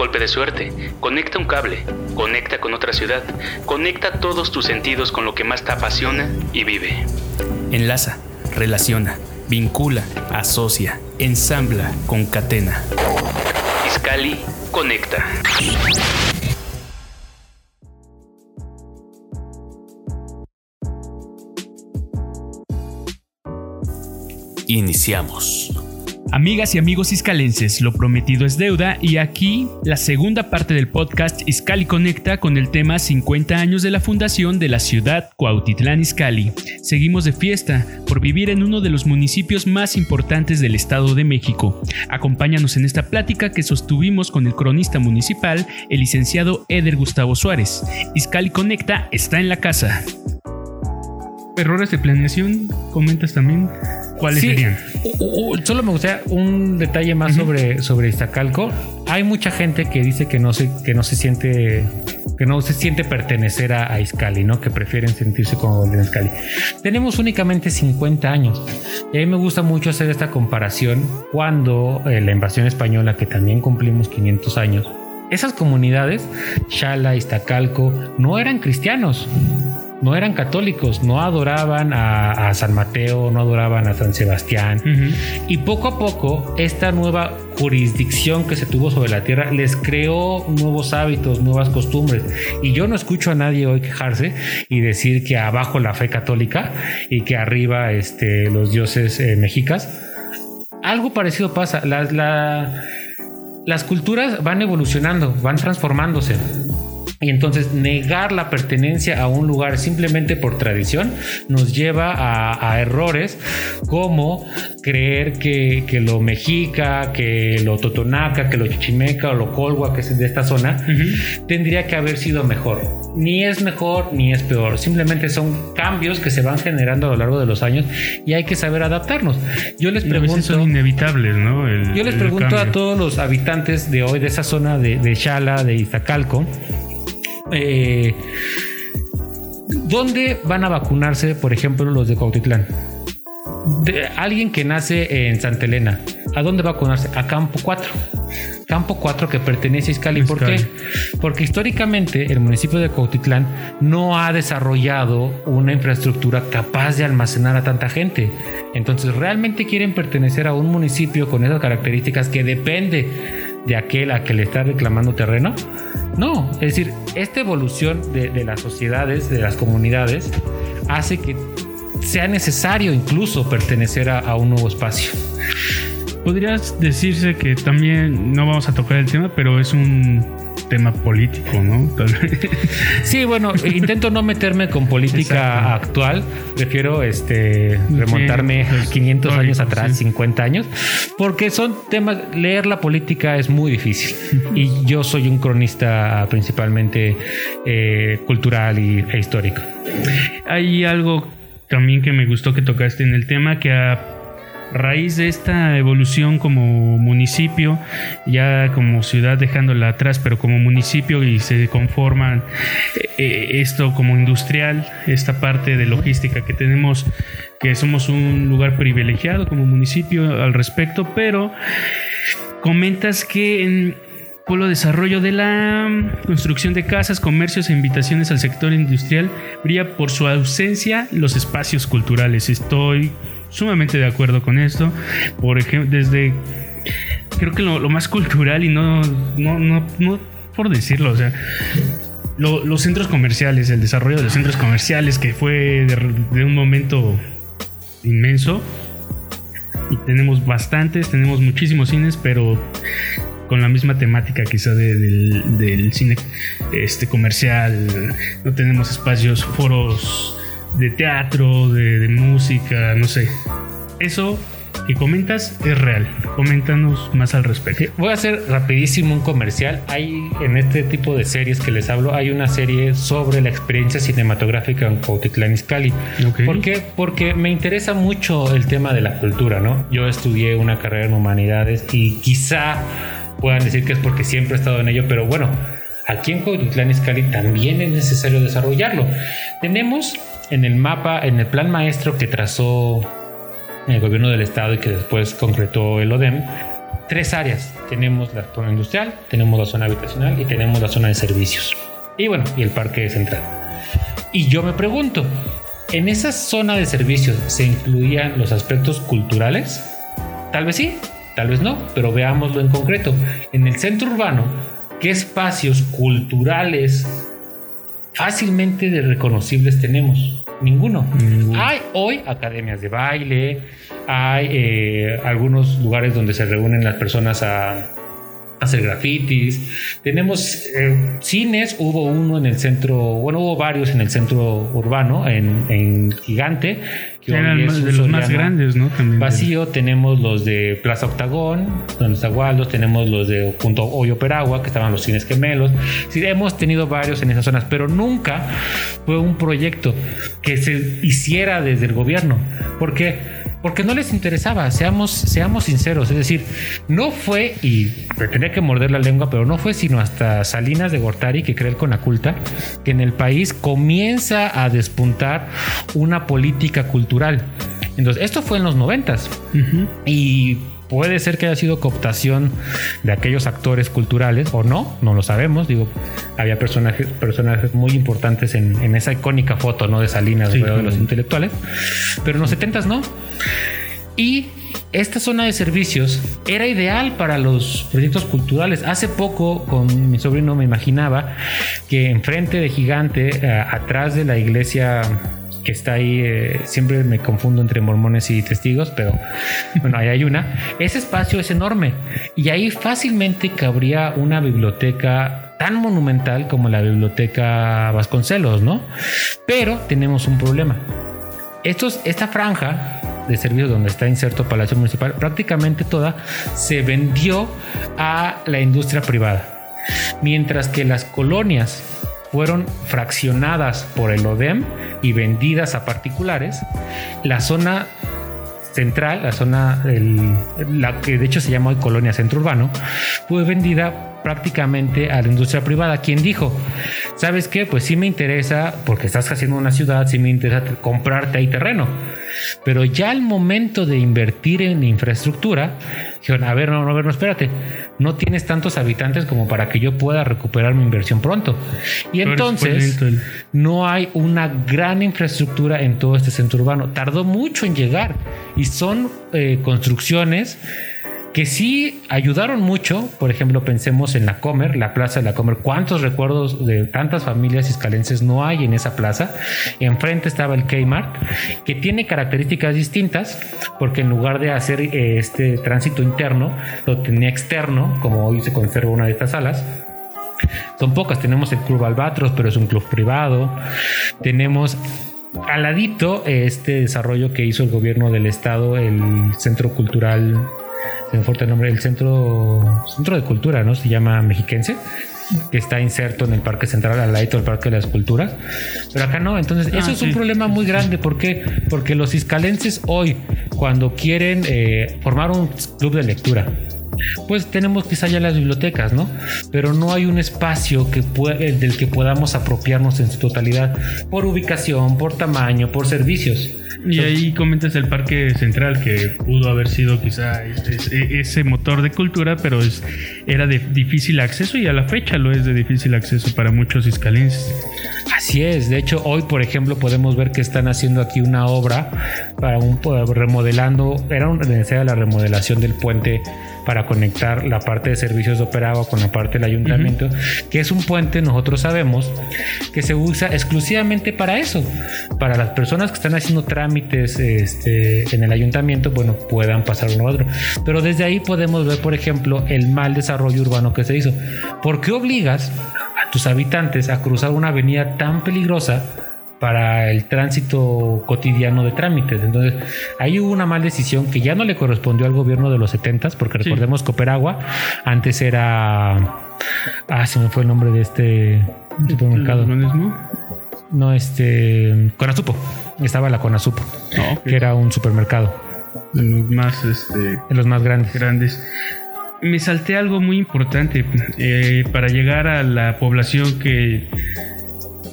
Golpe de suerte, conecta un cable, conecta con otra ciudad, conecta todos tus sentidos con lo que más te apasiona y vive. Enlaza, relaciona, vincula, asocia, ensambla, concatena. Iscali conecta. Iniciamos. Amigas y amigos iscalenses, lo prometido es deuda y aquí la segunda parte del podcast Iscali Conecta con el tema 50 años de la fundación de la ciudad Cuautitlán Iscali. Seguimos de fiesta por vivir en uno de los municipios más importantes del Estado de México. Acompáñanos en esta plática que sostuvimos con el cronista municipal, el licenciado Eder Gustavo Suárez. Iscali Conecta está en la casa. Errores de planeación, comentas también. ¿Cuáles serían? solo me gustaría un detalle más sobre, sobre Iztacalco. Hay mucha gente que dice que no se, que no se siente que no se siente pertenecer a, a Iscali, ¿no? Que prefieren sentirse como en Iscali. Tenemos únicamente 50 años. Y a mí me gusta mucho hacer esta comparación cuando eh, la invasión española, que también cumplimos 500 años, esas comunidades, Shala, Iztacalco, no eran cristianos no eran católicos, no adoraban a, San Mateo, no adoraban a San Sebastián. Y poco a poco, esta nueva jurisdicción que se tuvo sobre la tierra les creó nuevos hábitos, nuevas costumbres. Y yo no escucho a nadie hoy quejarse y decir que abajo la fe católica y que arriba este, los dioses eh, mexicas. Algo parecido pasa. las culturas van evolucionando, van transformándose. Y entonces negar la pertenencia a un lugar simplemente por tradición nos lleva a, errores como creer que, lo mexica, que lo totonaca, que lo chichimeca o lo colgua, que es de esta zona, tendría que haber sido mejor. Ni es mejor ni es peor. Simplemente son cambios que se van generando a lo largo de los años y hay que saber adaptarnos. Yo les pregunto... son inevitables, ¿no? yo les pregunto a todos los habitantes de hoy de esa zona de, de Xala, de Iztacalco, eh, ¿Dónde van a vacunarse, por ejemplo, los de Cuautitlán? alguien que nace en Santa Elena, ¿a dónde va a vacunarse? A Campo 4. Campo 4 que pertenece a Iscali. ¿Por qué? Porque históricamente el municipio de Cuautitlán no ha desarrollado una infraestructura capaz de almacenar a tanta gente. Entonces, ¿realmente quieren pertenecer a un municipio con esas características que depende de aquel a que le está reclamando terreno? No, es decir, esta evolución de, las sociedades, de las comunidades, hace que sea necesario incluso pertenecer a, un nuevo espacio. Podrías decirse que también, no vamos a tocar el tema, pero es un tema político, ¿no? sí, bueno, intento no meterme con política actual, prefiero este remontarme 500 años atrás, 50 años, porque son temas, leer la política es muy difícil. Y yo soy un cronista principalmente eh, cultural y, e histórico. Hay algo también que me gustó que tocaste en el tema que a raíz de esta evolución como municipio, ya como ciudad dejándola atrás, pero como municipio y se conforman eh, esto como industrial, esta parte de logística que tenemos, que somos un lugar privilegiado como municipio al respecto, pero comentas que en por lo desarrollo de la construcción de casas, comercios e invitaciones al sector industrial brilla por su ausencia los espacios culturales. Estoy sumamente de acuerdo con esto. Por ejemplo, desde creo que lo, más cultural y no, no, no, no por decirlo, o sea, los centros comerciales, el desarrollo de los centros comerciales que fue de, un momento inmenso. Y tenemos bastantes, tenemos muchísimos cines, pero con la misma temática quizá del, cine este comercial. No tenemos espacios, foros de teatro, de, música, no sé. Eso que comentas es real. Coméntanos más al respecto. Voy a hacer rapidísimo un comercial. Hay en este tipo de series que les hablo, hay una serie sobre la experiencia cinematográfica en Cuautitlán Izcalli. ¿Por qué? Porque me interesa mucho el tema de la cultura, ¿no? Yo estudié una carrera en humanidades y quizá puedan decir que es porque siempre he estado en ello, pero bueno, aquí en Cuautitlán Izcalli también es necesario desarrollarlo. Tenemos en el mapa, en el plan maestro que trazó el gobierno del estado y que después concretó el ODEM, tres áreas. Tenemos la zona industrial, tenemos la zona habitacional y tenemos la zona de servicios. Y bueno, y el parque central. Y yo me pregunto, ¿en esa zona de servicios se incluían los aspectos culturales? Tal vez sí, tal vez no, pero veámoslo en concreto. En el centro urbano, ¿qué espacios culturales fácilmente reconocibles tenemos? Ninguno. Hay hoy academias de baile, hay eh, algunos lugares donde se reúnen las personas a hacer grafitis. Tenemos eh, cines, hubo uno en el centro, bueno, hubo varios en el centro urbano, en, Gigante. Que Eran de los más grandes, ¿no? vacío, tenemos los de Plaza Octagón, donde está Waldos, tenemos los de Punto Hoyo Peragua, que estaban los cines gemelos. Sí, hemos tenido varios en esas zonas, pero nunca fue un proyecto que se hiciera desde el gobierno. porque porque no les interesaba, seamos, seamos sinceros, es decir, no fue, y tenía que morder la lengua, pero no fue sino hasta Salinas de Gortari, que cree el Conaculta, que en el país comienza a despuntar una política cultural. Entonces, esto fue en los noventas. Y Puede ser que haya sido cooptación de aquellos actores culturales o no, no lo sabemos. Digo, había personajes, personajes muy importantes en, esa icónica foto ¿no? de Salinas, de los intelectuales, pero en los 70 no. Y esta zona de servicios era ideal para los proyectos culturales. Hace poco con mi sobrino me imaginaba que enfrente de Gigante, eh, atrás de la iglesia que está ahí, eh, siempre me confundo entre mormones y testigos, pero bueno, ahí hay una. Ese espacio es enorme y ahí fácilmente cabría una biblioteca tan monumental como la biblioteca Vasconcelos, ¿no? Pero tenemos un problema. Esta franja de servicios donde está inserto Palacio Municipal, prácticamente toda se vendió a la industria privada. Mientras que las colonias fueron fraccionadas por el ODEM y vendidas a particulares. La zona central, la zona, la que de hecho se llama hoy Colonia Centro Urbano, fue vendida prácticamente a la industria privada, quien dijo, ¿sabes qué? Pues sí me interesa, porque estás haciendo una ciudad, sí me interesa comprarte ahí terreno. Pero ya al momento de invertir en infraestructura, dijeron, a ver, no, no, no, espérate, no tienes tantos habitantes como para que yo pueda recuperar mi inversión pronto. Y entonces no hay una gran infraestructura en todo este centro urbano. Tardó mucho en llegar y son eh, construcciones que sí ayudaron mucho. Por ejemplo, pensemos en la Comer, la plaza de la Comer. ¿Cuántos recuerdos de tantas familias iscalenses no hay en esa plaza? Enfrente estaba el Kmart, que tiene características distintas, porque en lugar de hacer eh, este tránsito interno, lo tenía externo, como hoy se conserva una de estas salas. Son pocas, tenemos el Club Albatros, pero es un club privado. Tenemos al este desarrollo que hizo el gobierno del estado, el Centro Cultural se me el nombre, el centro, centro de cultura, ¿no? Se llama Mexiquense, que está inserto en el Parque Central al lado del Parque de las Culturas. Pero acá no, entonces eso ah, es un problema muy grande. ¿Por qué? Porque los iscalenses hoy, cuando quieren eh, formar un club de lectura, pues tenemos quizá ya las bibliotecas, ¿no? Pero no hay un espacio que del que podamos apropiarnos en su totalidad por ubicación, por tamaño, por servicios. Y ahí comentas el Parque Central, que pudo haber sido quizá ese, motor de cultura, pero es, era de difícil acceso y a la fecha lo es de difícil acceso para muchos iscalenses. Así es, de hecho hoy por ejemplo podemos ver que están haciendo aquí una obra para un remodelando, era necesaria la remodelación del puente para conectar la parte de servicios de operado con la parte del ayuntamiento, que es un puente, nosotros sabemos, que se usa exclusivamente para eso, para las personas que están haciendo trámites este, en el ayuntamiento, bueno, puedan pasar uno a otro. Pero desde ahí podemos ver, por ejemplo, el mal desarrollo urbano que se hizo. ¿Por qué obligas a tus habitantes a cruzar una avenida tan peligrosa? Para el tránsito cotidiano de trámites. Entonces, ahí hubo una mala decisión que ya no le correspondió al gobierno de los 70 porque recordemos que Operagua antes era. Ah, se me fue el nombre de este supermercado. No, este. Conasupo. Estaba la Conasupo, que era un supermercado. De los más, este, de los más grandes. grandes. Me salté algo muy importante eh, para llegar a la población que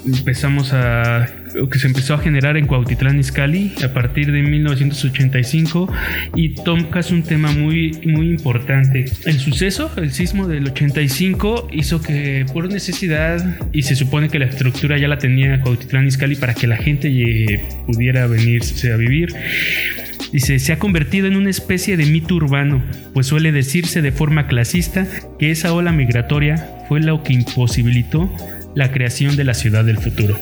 empezamos a que se empezó a generar en Cuautitlán Izcalli a partir de 1985 y tocas un tema muy muy importante. El suceso, el sismo del 85 hizo que por necesidad y se supone que la estructura ya la tenía Cuautitlán Izcalli para que la gente pudiera venirse a vivir. Dice, se ha convertido en una especie de mito urbano, pues suele decirse de forma clasista que esa ola migratoria fue lo que imposibilitó la creación de la ciudad del futuro.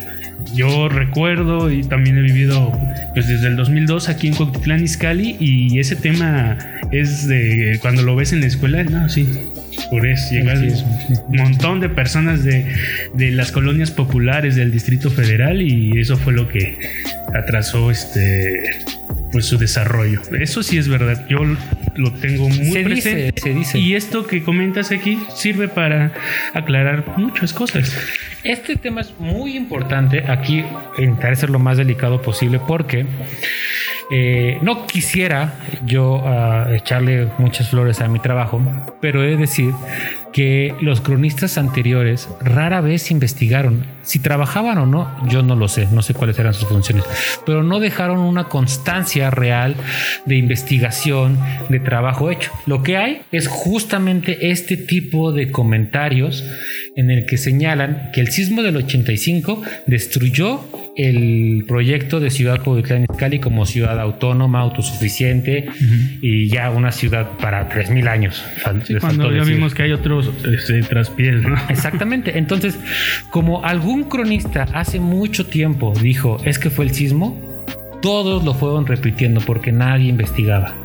Yo recuerdo y también he vivido pues desde el 2002 aquí en Coquitlán Izcalli y ese tema es de cuando lo ves en la escuela, no, sí, por eso llegar un montón de personas de, de, las colonias populares del Distrito Federal y eso fue lo que atrasó este pues su desarrollo. Eso sí es verdad. Yo lo tengo muy se presente. Dice, se dice. Y esto que comentas aquí sirve para aclarar muchas cosas. Este tema es muy importante. Aquí intentaré ser lo más delicado posible porque eh, no quisiera yo uh, echarle muchas flores a mi trabajo, pero he de decir que los cronistas anteriores rara vez investigaron. Si trabajaban o no, yo no lo sé, no sé cuáles eran sus funciones, pero no dejaron una constancia real de investigación, de trabajo hecho. Lo que hay es justamente este tipo de comentarios en el que señalan que el sismo del 85 destruyó el proyecto de Ciudad Cuautitlán Izcalli como ciudad autónoma, autosuficiente y ya una ciudad para 3.000 años. cuando ya vimos que hay otros este, traspiés, ¿no? Exactamente. Entonces, como algún cronista hace mucho tiempo dijo, es que fue el sismo, todos lo fueron repitiendo porque nadie investigaba.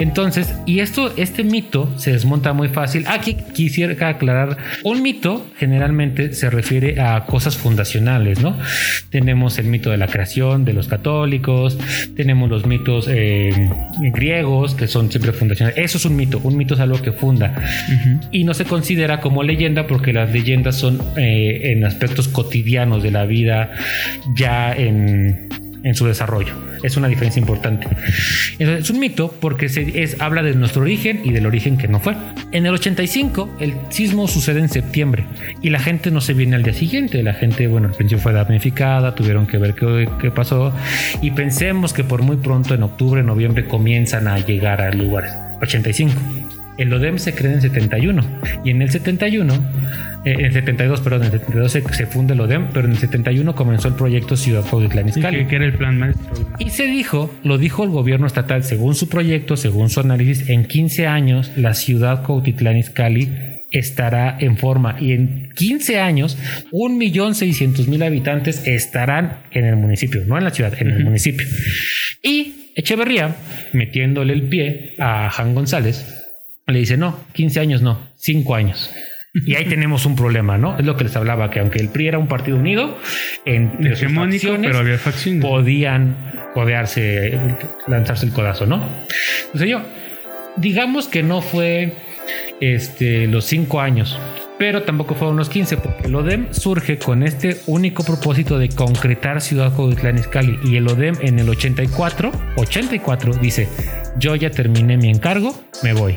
Entonces, y esto, este mito se desmonta muy fácil. Aquí quisiera aclarar, un mito generalmente se refiere a cosas fundacionales, ¿no? Tenemos el mito de la creación de los católicos, tenemos los mitos eh, griegos que son siempre fundacionales. Eso es un mito, un mito es algo que funda y no se considera como leyenda porque las leyendas son eh, en aspectos cotidianos de la vida ya en en su desarrollo. Es una diferencia importante. es un mito porque se es, habla de nuestro origen y del origen que no fue. En el 85 el sismo sucede en septiembre y la gente no se viene al día siguiente. La gente, bueno, el pensión fue damnificada, tuvieron que ver qué, qué pasó y pensemos que por muy pronto en octubre, noviembre comienzan a llegar a lugares. 85. El ODEM se crea en 71 y en el 71 eh, en el 72, perdón, en el 72 se, se, funda el ODEM, pero en el 71 comenzó el proyecto Ciudad Cuautitlán Izcalli. que era el plan maestro. Y se dijo, lo dijo el gobierno estatal, según su proyecto, según su análisis, en 15 años la ciudad Cuautitlán Izcalli estará en forma y en 15 años 1.600.000 habitantes estarán en el municipio, no en la ciudad, en el municipio. Y Echeverría, metiéndole el pie a Jan González, le dice, no, 15 años no, 5 años. Y ahí tenemos un problema, ¿no? Es lo que les hablaba, que aunque el PRI era un partido unido, en hegemónico, pero había facciones. podían codearse, lanzarse el codazo, ¿no? Entonces yo, digamos que no fue este, los 5 años, pero tampoco fueron los 15, porque el ODEM surge con este único propósito de concretar Ciudad Cuautitlán Izcalli y el ODEM en el 84, 84 dice, yo ya terminé mi encargo, me voy.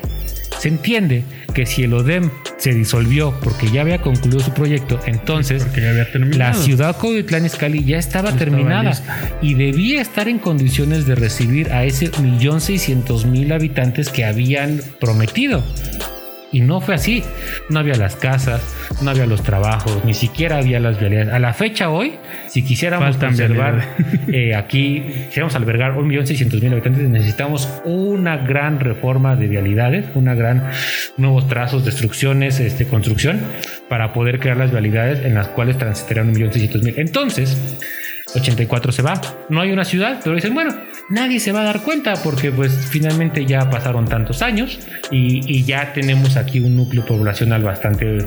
Se entiende que si el ODEM se disolvió porque ya había concluido su proyecto, entonces la ciudad Coyotlán Izcalli ya estaba terminada y debía estar en condiciones de recibir a ese millón seiscientos mil habitantes que habían prometido. Y no fue así. No había las casas, no había los trabajos, ni siquiera había las vialidades. A la fecha hoy, si quisiéramos conservar eh, aquí, quisiéramos albergar 1.600.000 habitantes, necesitamos una gran reforma de vialidades, una gran nuevos trazos, destrucciones, este, construcción, para poder crear las vialidades en las cuales transitarán 1.600.000. Entonces, 84 se va. No hay una ciudad, pero dicen, bueno, nadie se va a dar cuenta porque pues finalmente ya pasaron tantos años y, ya tenemos aquí un núcleo poblacional bastante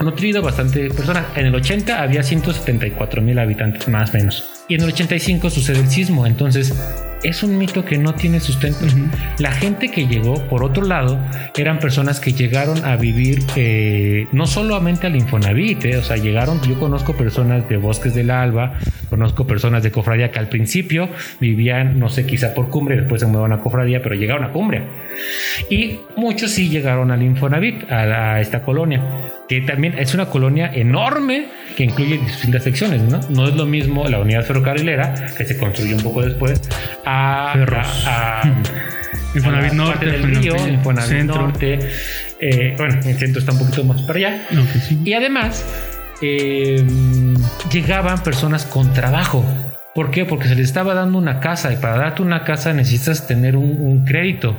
nutrido, bastante personas. En el 80 había 174 mil habitantes más o menos. Y en el 85 sucede el sismo. Entonces es un mito que no tiene sustento. La gente que llegó, por otro lado, eran personas que llegaron a vivir eh, no solamente al Infonavit, eh, o sea, llegaron, yo conozco personas de Bosques del Alba, conozco personas de Cofradía que al principio vivían, no sé, quizá por Cumbre, después se muevan a Cofradía, pero llegaron a Cumbre. Y muchos sí llegaron al Infonavit, a esta colonia que también es una colonia enorme que incluye distintas secciones, ¿no? No es lo mismo la unidad ferrocarrilera, que se construyó un poco después, a... a, Infonavit Norte, del río, Infonavit. Norte. Eh, bueno, el centro está un poquito más para allá. Y además, eh, llegaban personas con trabajo. ¿Por qué? Porque se les estaba dando una casa y para darte una casa necesitas tener un crédito.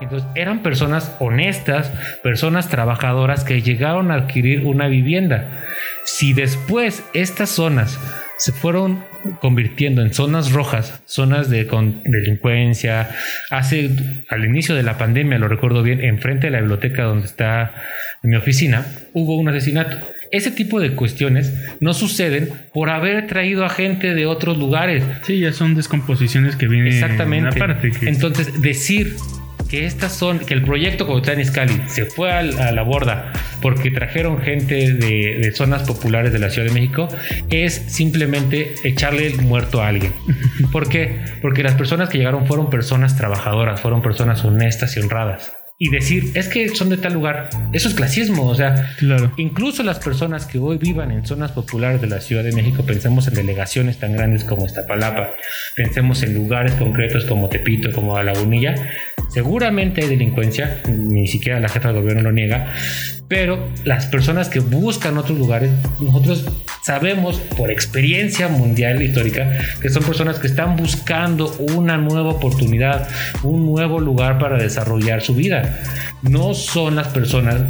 Entonces eran personas honestas, personas trabajadoras que llegaron a adquirir una vivienda. Si después estas zonas se fueron convirtiendo en zonas rojas, zonas de delincuencia. Hace al inicio de la pandemia, lo recuerdo bien, enfrente de la biblioteca donde está mi oficina, hubo un asesinato. Ese tipo de cuestiones no suceden por haber traído a gente de otros lugares. Sí, ya son descomposiciones que vienen Exactamente. Aparte Entonces, decir que estas son, que el proyecto Cuauhtlán Izcalli se fue a, la borda porque trajeron gente de, zonas populares de la Ciudad de México, es simplemente echarle el muerto a alguien. ¿Por? Porque las personas que llegaron fueron personas trabajadoras, fueron personas honestas y honradas y decir, es que son de tal lugar, eso es clasismo, o sea, claro. incluso las personas que hoy vivan en zonas populares de la Ciudad de México, pensemos en delegaciones tan grandes como Iztapalapa, pensemos en lugares concretos como Tepito, como Lagunilla, seguramente hay delincuencia, ni siquiera la jefa de gobierno lo niega, pero las personas que buscan otros lugares, nosotros sabemos por experiencia mundial histórica que son personas que están buscando una nueva oportunidad, un nuevo lugar para desarrollar su vida. No son las personas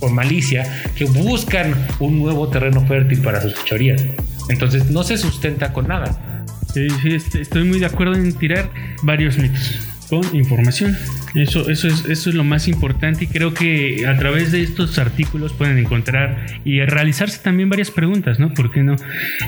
con malicia que buscan un nuevo terreno fértil para sus fechorías. Entonces no se sustenta con nada. Sí, sí, estoy muy de acuerdo en tirar varios mitos con información. Eso, eso, es, eso es lo más importante y creo que a través de estos artículos pueden encontrar y realizarse también varias preguntas, ¿no? ¿Por qué no?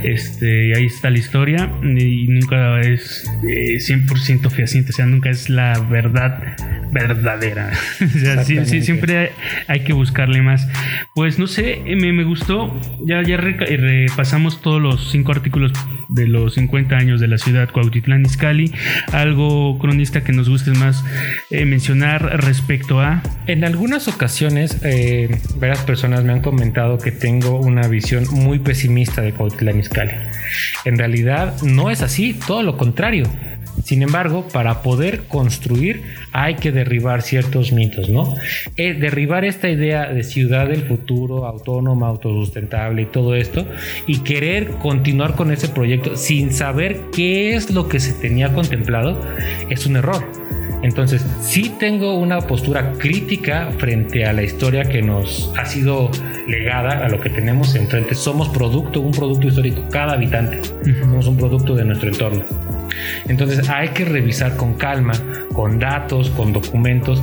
Este, ahí está la historia y nunca es 100% eh, fehaciente, o sea, nunca es la verdad verdadera. o sea, sí, siempre hay, que buscarle más. Pues no sé, me, me gustó, ya, ya repasamos todos los cinco artículos de los 50 años de la ciudad Cuautitlán Izcalli, algo cronista que nos guste más eh, mencionar respecto a... En algunas ocasiones, eh, varias personas me han comentado que tengo una visión muy pesimista de Cuautitlán Izcalli. En realidad no es así, todo lo contrario. Sin embargo, para poder construir hay que derribar ciertos mitos, ¿no? Eh, derribar esta idea de ciudad del futuro, autónoma, autosustentable y todo esto, y querer continuar con ese proyecto sin saber qué es lo que se tenía contemplado, es un error. Entonces, sí tengo una postura crítica frente a la historia que nos ha sido legada, a lo que tenemos enfrente. Somos producto, un producto histórico, cada habitante. Somos un producto de nuestro entorno. Entonces hay que revisar con calma, con datos, con documentos,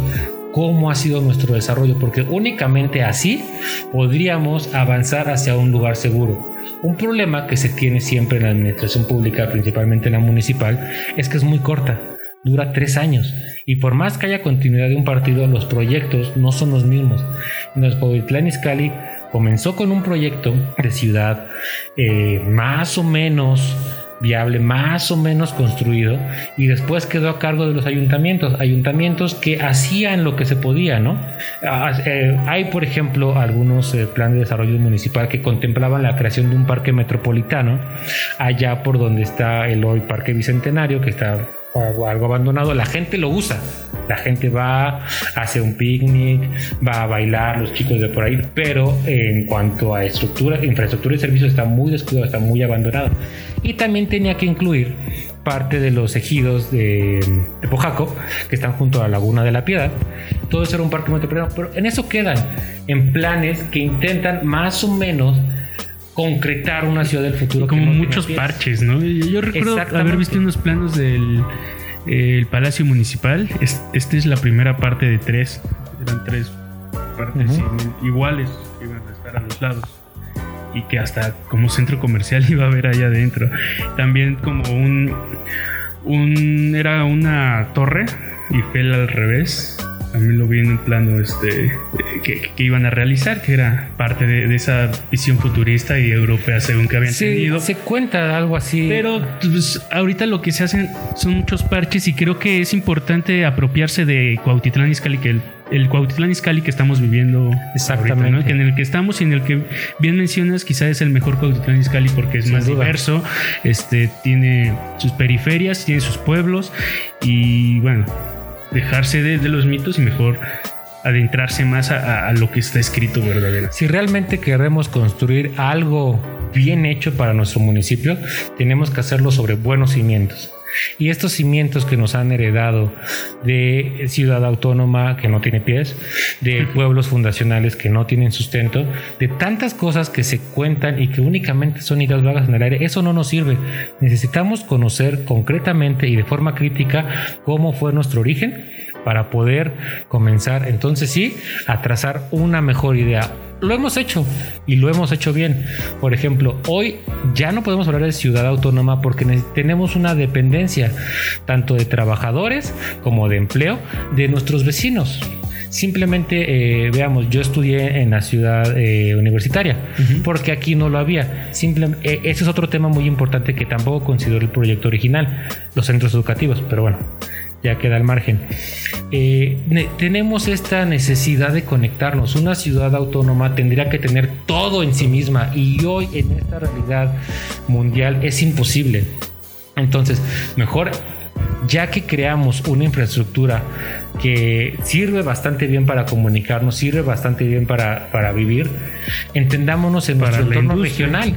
cómo ha sido nuestro desarrollo, porque únicamente así podríamos avanzar hacia un lugar seguro. Un problema que se tiene siempre en la administración pública, principalmente en la municipal, es que es muy corta, dura tres años. Y por más que haya continuidad de un partido, los proyectos no son los mismos. Nuestro Izcalli comenzó con un proyecto de ciudad eh, más o menos viable, más o menos construido, y después quedó a cargo de los ayuntamientos, ayuntamientos que hacían lo que se podía, ¿no? Ah, eh, hay, por ejemplo, algunos eh, planes de desarrollo municipal que contemplaban la creación de un parque metropolitano, allá por donde está el hoy Parque Bicentenario, que está algo abandonado, la gente lo usa. La gente va, hace un picnic, va a bailar, los chicos de por ahí, pero en cuanto a estructura, infraestructura y servicios está muy descuidado, está muy abandonado. Y también tenía que incluir parte de los ejidos de, Pojaco, que están junto a la Laguna de la Piedad. Todo eso era un parque metropolitano, pero en eso quedan, en planes que intentan más o menos concretar una ciudad del futuro. Como muchos parches, ¿no? Yo recuerdo haber visto unos planos del el Palacio Municipal. Esta es la primera parte de tres. Eran tres partes iguales a los lados y que hasta como centro comercial iba a haber allá adentro. También como un, un era una torre y fue al revés. También lo vi en un plano este, que, iban a realizar, que era parte de, esa visión futurista y europea, según que habían tenido. Se cuenta algo así. Pero pues, ahorita lo que se hacen son muchos parches y creo que es importante apropiarse de Cuautitlán Izcalli, que el el Cuautitlán Izcalli que estamos viviendo exactamente en el que estamos y en el que bien mencionas quizá es el mejor Cuautitlán Izcalli porque es más diverso este tiene sus periferias tiene sus pueblos y bueno dejarse de, los mitos y mejor adentrarse más a, a, lo que está escrito verdaderamente. Si realmente queremos construir algo bien hecho para nuestro municipio, tenemos que hacerlo sobre buenos cimientos. Y estos cimientos que nos han heredado de ciudad autónoma que no tiene pies, de pueblos fundacionales que no tienen sustento, de tantas cosas que se cuentan y que únicamente son ideas vagas en el aire, eso no nos sirve. Necesitamos conocer concretamente y de forma crítica cómo fue nuestro origen para poder comenzar entonces sí a trazar una mejor idea lo hemos hecho y lo hemos hecho bien. Por ejemplo, hoy ya no podemos hablar de ciudad autónoma porque tenemos una dependencia tanto de trabajadores como de empleo de nuestros vecinos. Simplemente, eh, veamos, yo estudié en la ciudad eh, universitaria, porque aquí no lo había. Simplemente, ese es otro tema muy importante que tampoco considero el proyecto original, los centros educativos, pero bueno, ya queda al margen. Eh, tenemos esta necesidad de conectarnos. Una ciudad autónoma tendría que tener todo en sí misma y hoy en esta realidad mundial es imposible. Entonces, mejor ya que creamos una infraestructura que sirve bastante bien para comunicarnos, sirve bastante bien para, para vivir, entendámonos en nuestro entorno regional.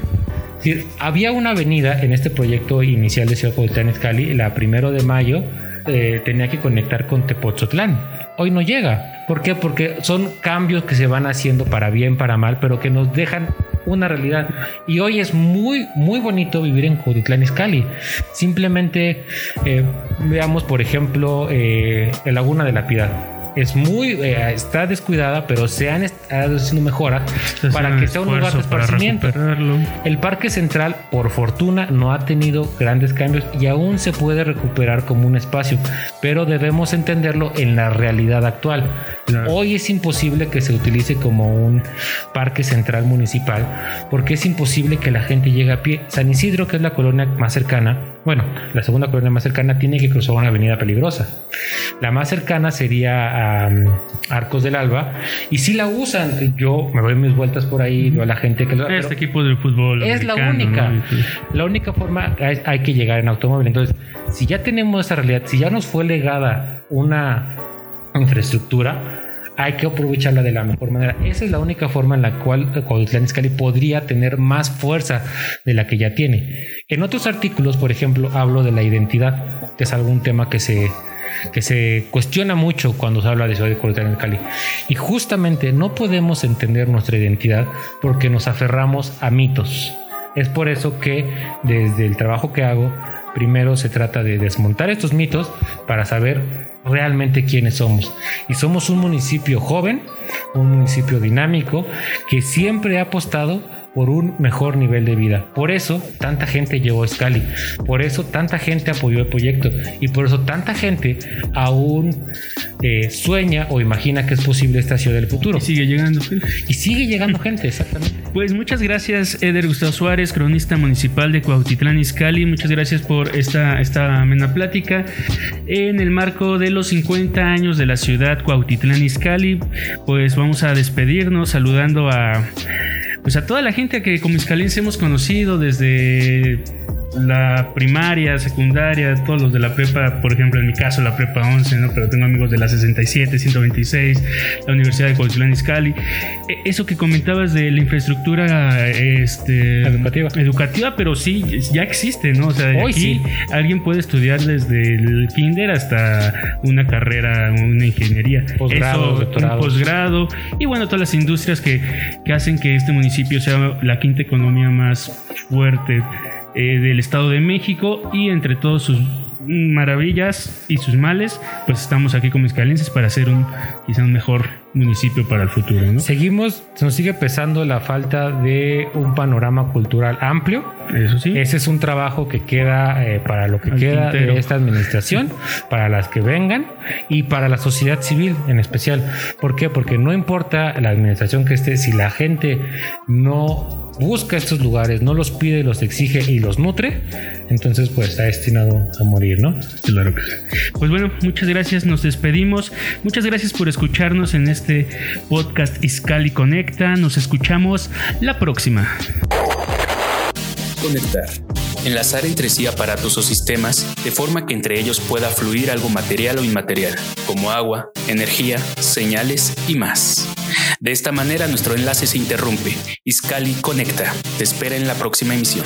había una avenida en este proyecto inicial de Ciudad Capital Cali, la primero de mayo, eh, tenía que conectar con Tepoztlán. Hoy no llega. ¿Por qué? Porque son cambios que se van haciendo para bien, para mal, pero que nos dejan una realidad. Y hoy es muy, muy bonito vivir en Cuautitlán Izcalli. Simplemente eh, veamos, por ejemplo, eh, el Laguna de la Piedad es muy eh, está descuidada, pero se han estado haciendo mejoras para que sea un lugar de esparcimiento. El Parque Central, por fortuna, no ha tenido grandes cambios y aún se puede recuperar como un espacio, pero debemos entenderlo en la realidad actual. Hoy es imposible que se utilice como un parque central municipal porque es imposible que la gente llegue a pie. San Isidro, que es la colonia más cercana, bueno, la segunda colonia más cercana tiene que cruzar una avenida peligrosa. La más cercana sería Arcos del Alba y si la usan, yo me doy mis vueltas por ahí, veo a la gente que lo Este equipo de fútbol. Es la única. La única forma hay que llegar en automóvil. Entonces, si ya tenemos esa realidad, si ya nos fue legada una infraestructura, hay que aprovecharla de la mejor manera. Esa es la única forma en la cual Cuautitlán Izcalli podría tener más fuerza de la que ya tiene. En otros artículos, por ejemplo, hablo de la identidad, que es algún tema que se que se cuestiona mucho cuando se habla de ciudad de Cuautitlán. Y justamente no podemos entender nuestra identidad porque nos aferramos a mitos. Es por eso que desde el trabajo que hago, primero se trata de desmontar estos mitos para saber realmente quiénes somos. Y somos un municipio joven, un municipio dinámico, que siempre ha apostado por un mejor nivel de vida. Por eso tanta gente llegó a Scali, por eso tanta gente apoyó el proyecto y por eso tanta gente aún eh, sueña o imagina que es posible esta ciudad del futuro. Y sigue llegando gente. Y sigue llegando gente, exactamente. Pues muchas gracias, Eder Gustavo Suárez, cronista municipal de Cuautitlán Izcalli. Muchas gracias por esta, esta amena plática. En el marco de los 50 años de la ciudad Cuautitlán Izcalli, pues vamos a despedirnos saludando a pues a toda la gente que como iscalense hemos conocido desde la primaria, secundaria, todos los de la prepa, por ejemplo, en mi caso la prepa 11, ¿no? Pero tengo amigos de la 67, 126, la Universidad de Cuautitlán Izcalli. E, eso que comentabas de la infraestructura este, educativa. educativa, pero sí, ya existe, ¿no? O sea, Hoy aquí sí. alguien puede estudiar desde el kinder hasta una carrera, una ingeniería. Posgrado, Un posgrado. Y bueno, todas las industrias que, que hacen que este municipio sea la quinta economía más fuerte eh, del Estado de México y entre todos sus maravillas y sus males, pues estamos aquí como escalenses para hacer un quizá un mejor municipio para el futuro. ¿no? Seguimos, nos sigue pesando la falta de un panorama cultural amplio. Eso sí. Ese es un trabajo que queda eh, para lo que queda de esta administración, para las que vengan y para la sociedad civil en especial. ¿Por qué? Porque no importa la administración que esté, si la gente no busca estos lugares, no los pide, los exige y los nutre, entonces pues está destinado a morir, ¿no? Claro que sí. Pues bueno, muchas gracias, nos despedimos. Muchas gracias por escucharnos en este podcast Iscali Conecta. Nos escuchamos la próxima. Conectar. Enlazar entre sí aparatos o sistemas de forma que entre ellos pueda fluir algo material o inmaterial, como agua, energía, señales y más. De esta manera nuestro enlace se interrumpe. Iscali conecta. Te espera en la próxima emisión.